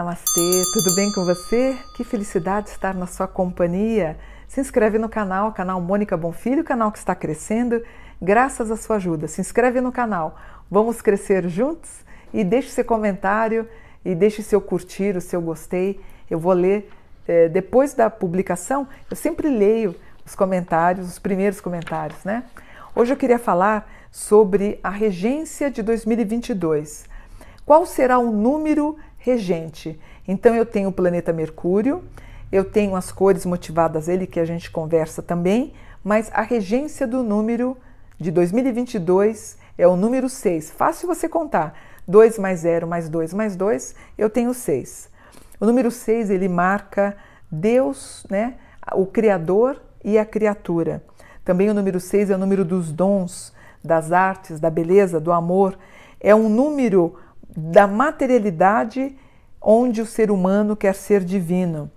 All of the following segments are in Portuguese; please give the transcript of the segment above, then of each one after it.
Namastê, tudo bem com você? Que felicidade estar na sua companhia. Se inscreve no canal, canal Mônica Bonfilho, canal que está crescendo, graças à sua ajuda. Se inscreve no canal, vamos crescer juntos e deixe seu comentário e deixe seu curtir, o seu gostei. Eu vou ler é, depois da publicação, eu sempre leio os comentários, os primeiros comentários, né? Hoje eu queria falar sobre a regência de 2022. Qual será o número regente. Então eu tenho o planeta Mercúrio, eu tenho as cores motivadas ele que a gente conversa também, mas a regência do número de 2022 é o número 6. Fácil você contar. 2 mais 0 mais 2 mais 2, eu tenho 6. O número 6 ele marca Deus, né, o Criador e a criatura. Também o número 6 é o número dos dons, das artes, da beleza, do amor. É um número da materialidade onde o ser humano quer ser divino.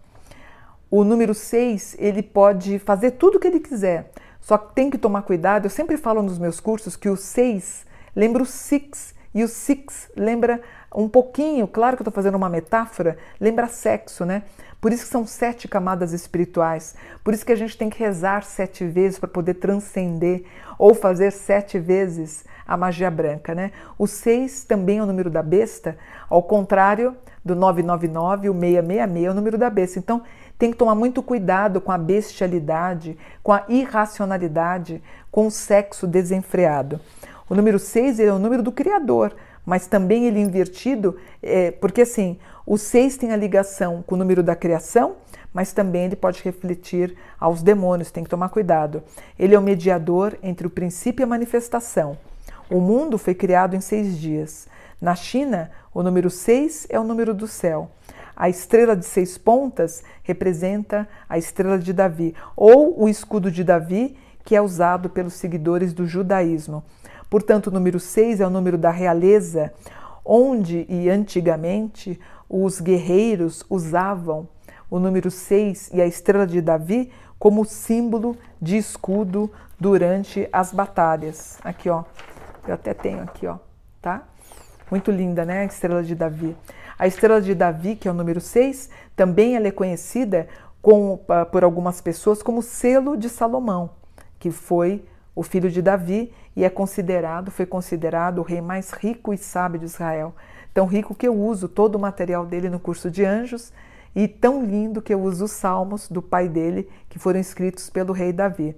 O número 6, ele pode fazer tudo o que ele quiser, só que tem que tomar cuidado. Eu sempre falo nos meus cursos que o 6 lembra o six e o six lembra um pouquinho, claro que eu estou fazendo uma metáfora, lembra sexo, né? Por isso que são sete camadas espirituais. Por isso que a gente tem que rezar sete vezes para poder transcender ou fazer sete vezes a magia branca, né? O seis também é o número da besta, ao contrário do 999, o 666 é o número da besta. Então, tem que tomar muito cuidado com a bestialidade, com a irracionalidade, com o sexo desenfreado. O número 6 é o número do Criador, mas também ele invertido, é, porque assim, o 6 tem a ligação com o número da criação, mas também ele pode refletir aos demônios, tem que tomar cuidado. Ele é o mediador entre o princípio e a manifestação. O mundo foi criado em seis dias. Na China, o número 6 é o número do céu. A estrela de seis pontas representa a estrela de Davi, ou o escudo de Davi, que é usado pelos seguidores do judaísmo. Portanto, o número 6 é o número da realeza, onde e antigamente os guerreiros usavam o número 6 e a estrela de Davi como símbolo de escudo durante as batalhas. Aqui, ó. Eu até tenho aqui, ó, tá? Muito linda, né? A estrela de Davi. A estrela de Davi, que é o número 6, também ela é conhecida com, por algumas pessoas como selo de Salomão, que foi o filho de Davi e é considerado, foi considerado o rei mais rico e sábio de Israel. Tão rico que eu uso todo o material dele no curso de anjos e tão lindo que eu uso os salmos do pai dele, que foram escritos pelo rei Davi.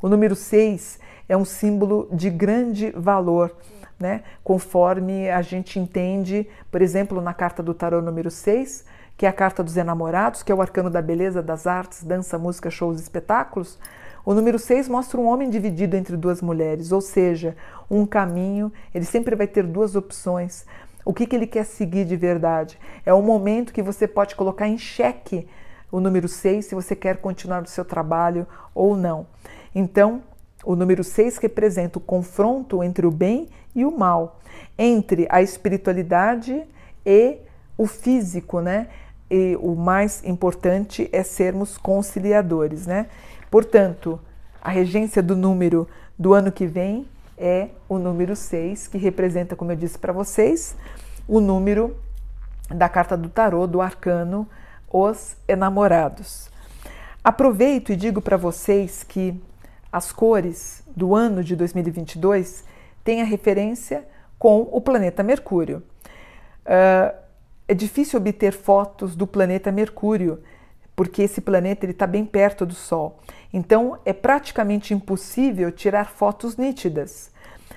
O número 6 é um símbolo de grande valor, né? conforme a gente entende, por exemplo, na carta do tarô número 6, que é a carta dos enamorados, que é o arcano da beleza, das artes, dança, música, shows espetáculos. O número 6 mostra um homem dividido entre duas mulheres, ou seja, um caminho, ele sempre vai ter duas opções. O que, que ele quer seguir de verdade? É o momento que você pode colocar em xeque o número 6 se você quer continuar o seu trabalho ou não. Então, o número 6 representa o confronto entre o bem e o mal, entre a espiritualidade e o físico, né? E o mais importante é sermos conciliadores, né? Portanto, a regência do número do ano que vem é o número 6, que representa, como eu disse para vocês, o número da carta do tarô, do arcano, os enamorados. Aproveito e digo para vocês que as cores do ano de 2022 têm a referência com o planeta Mercúrio. Uh, é difícil obter fotos do planeta Mercúrio porque esse planeta está bem perto do Sol. Então é praticamente impossível tirar fotos nítidas.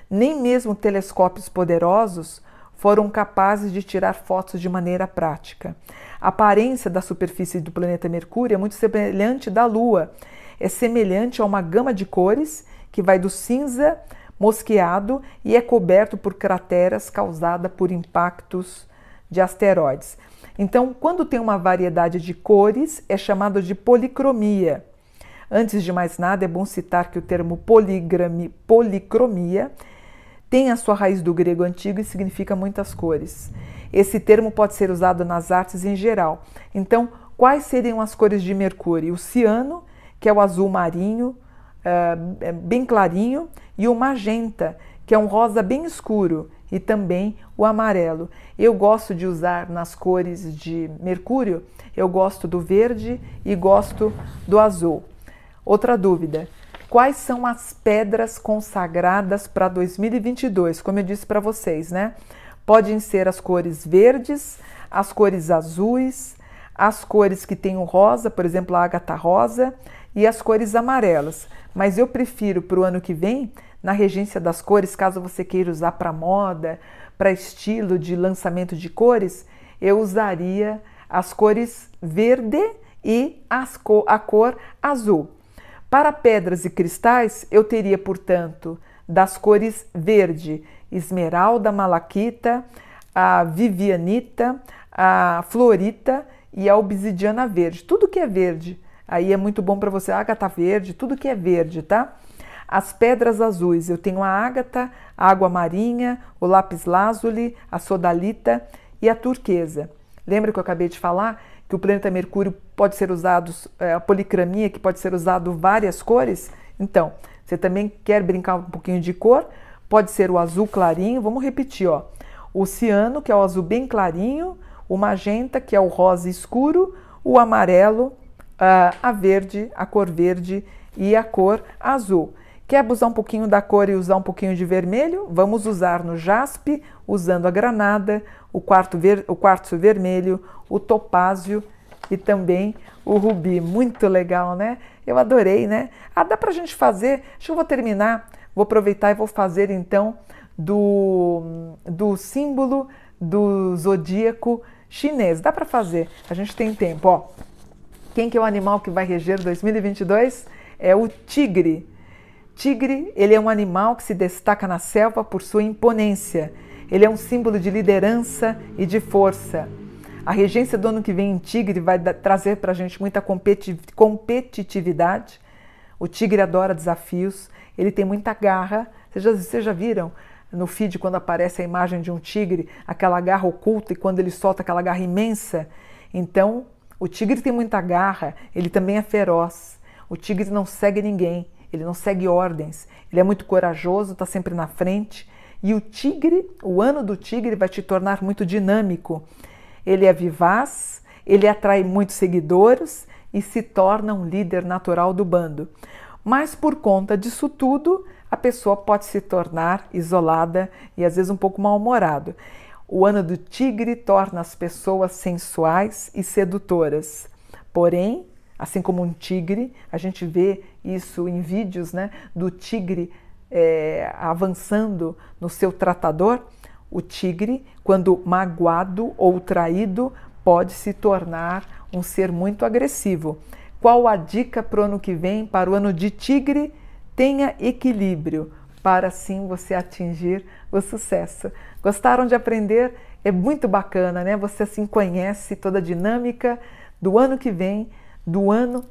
Nem mesmo telescópios poderosos foram capazes de tirar fotos de maneira prática. A aparência da superfície do planeta Mercúrio é muito semelhante da Lua. É semelhante a uma gama de cores que vai do cinza mosqueado e é coberto por crateras causadas por impactos de asteroides. Então, quando tem uma variedade de cores, é chamado de policromia. Antes de mais nada, é bom citar que o termo policromia tem a sua raiz do grego antigo e significa muitas cores. Esse termo pode ser usado nas artes em geral. Então, quais seriam as cores de Mercúrio? O ciano, que é o azul marinho, uh, bem clarinho, e o magenta, que é um rosa bem escuro e também o amarelo. Eu gosto de usar nas cores de Mercúrio, eu gosto do verde e gosto do azul. Outra dúvida: quais são as pedras consagradas para 2022? Como eu disse para vocês, né? Podem ser as cores verdes, as cores azuis, as cores que tem o rosa, por exemplo, a ágata rosa, e as cores amarelas. Mas eu prefiro para o ano que vem na regência das cores, caso você queira usar para moda, para estilo de lançamento de cores, eu usaria as cores verde e co a cor azul. Para pedras e cristais, eu teria, portanto, das cores verde, esmeralda, malaquita, a vivianita, a florita e a obsidiana verde. Tudo que é verde, aí é muito bom para você. Ágata verde, tudo que é verde, tá? As pedras azuis, eu tenho a ágata, a água marinha, o lápis lazuli, a sodalita e a turquesa. Lembra que eu acabei de falar que o planeta Mercúrio pode ser usado, é, a policromia, que pode ser usado várias cores? Então, você também quer brincar um pouquinho de cor? Pode ser o azul clarinho, vamos repetir, ó. O ciano, que é o azul bem clarinho, o magenta, que é o rosa escuro, o amarelo, a verde, a cor verde e a cor azul. Quer usar um pouquinho da cor e usar um pouquinho de vermelho? Vamos usar no jaspe, usando a granada, o, quarto ver, o quartzo vermelho, o topázio e também o rubi. Muito legal, né? Eu adorei, né? Ah, dá pra gente fazer. Que eu vou terminar, vou aproveitar e vou fazer então do, do símbolo do zodíaco chinês. Dá para fazer, a gente tem tempo. Ó, quem que é o animal que vai reger 2022? É o tigre. Tigre, ele é um animal que se destaca na selva por sua imponência. Ele é um símbolo de liderança e de força. A regência do ano que vem em Tigre vai trazer para a gente muita competitividade. O tigre adora desafios, ele tem muita garra. Vocês já, vocês já viram no feed quando aparece a imagem de um tigre, aquela garra oculta e quando ele solta aquela garra imensa? Então, o tigre tem muita garra, ele também é feroz. O tigre não segue ninguém, ele não segue ordens, ele é muito corajoso, está sempre na frente. E o tigre, o ano do tigre vai te tornar muito dinâmico. Ele é vivaz, ele atrai muitos seguidores e se torna um líder natural do bando. Mas por conta disso tudo, a pessoa pode se tornar isolada e às vezes um pouco mal-humorado. O ano do tigre torna as pessoas sensuais e sedutoras. Porém, assim como um tigre, a gente vê isso em vídeos né, do tigre é, avançando no seu tratador. O tigre, quando magoado ou traído, pode se tornar um ser muito agressivo. Qual a dica para o ano que vem, para o ano de tigre? Tenha equilíbrio para assim você atingir o sucesso. Gostaram de aprender? É muito bacana, né? Você assim conhece toda a dinâmica do ano que vem do ano,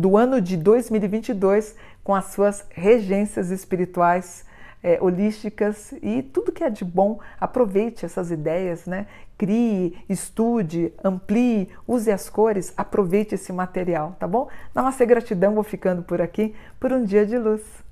do ano de 2022 com as suas regências espirituais é, holísticas e tudo que é de bom, aproveite essas ideias, né? Crie, estude, amplie, use as cores, aproveite esse material, tá bom? Namastê, gratidão, vou ficando por aqui por um dia de luz.